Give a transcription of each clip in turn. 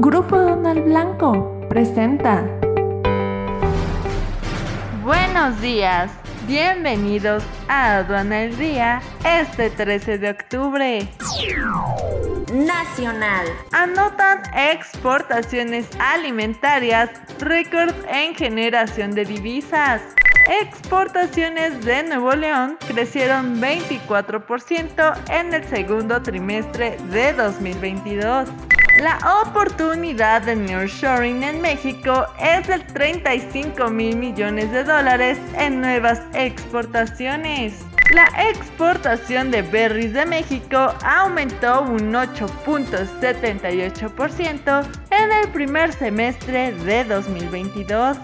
Grupo Donald Blanco presenta. Buenos días, bienvenidos a Aduana el Día este 13 de octubre. Nacional. Anotan exportaciones alimentarias récord en generación de divisas. Exportaciones de Nuevo León crecieron 24% en el segundo trimestre de 2022. La oportunidad de nearshoring en México es de 35 mil millones de dólares en nuevas exportaciones. La exportación de berries de México aumentó un 8.78% en el primer semestre de 2022.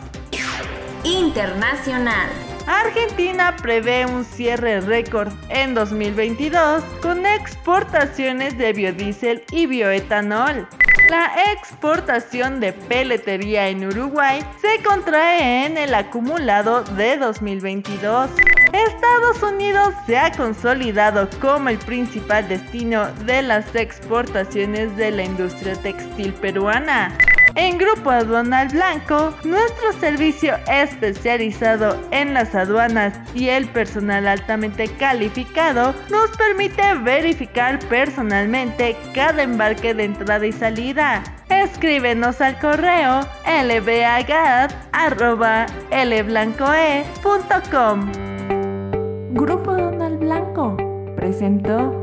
Internacional. Argentina prevé un cierre récord en 2022 con exportaciones de biodiesel y bioetanol. La exportación de peletería en Uruguay se contrae en el acumulado de 2022. Estados Unidos se ha consolidado como el principal destino de las exportaciones de la industria textil peruana. En Grupo Aduanal Blanco, nuestro servicio especializado en las aduanas y el personal altamente calificado nos permite verificar personalmente cada embarque de entrada y salida. Escríbenos al correo lbagad.lblancoe.com. Grupo Donald Blanco presentó.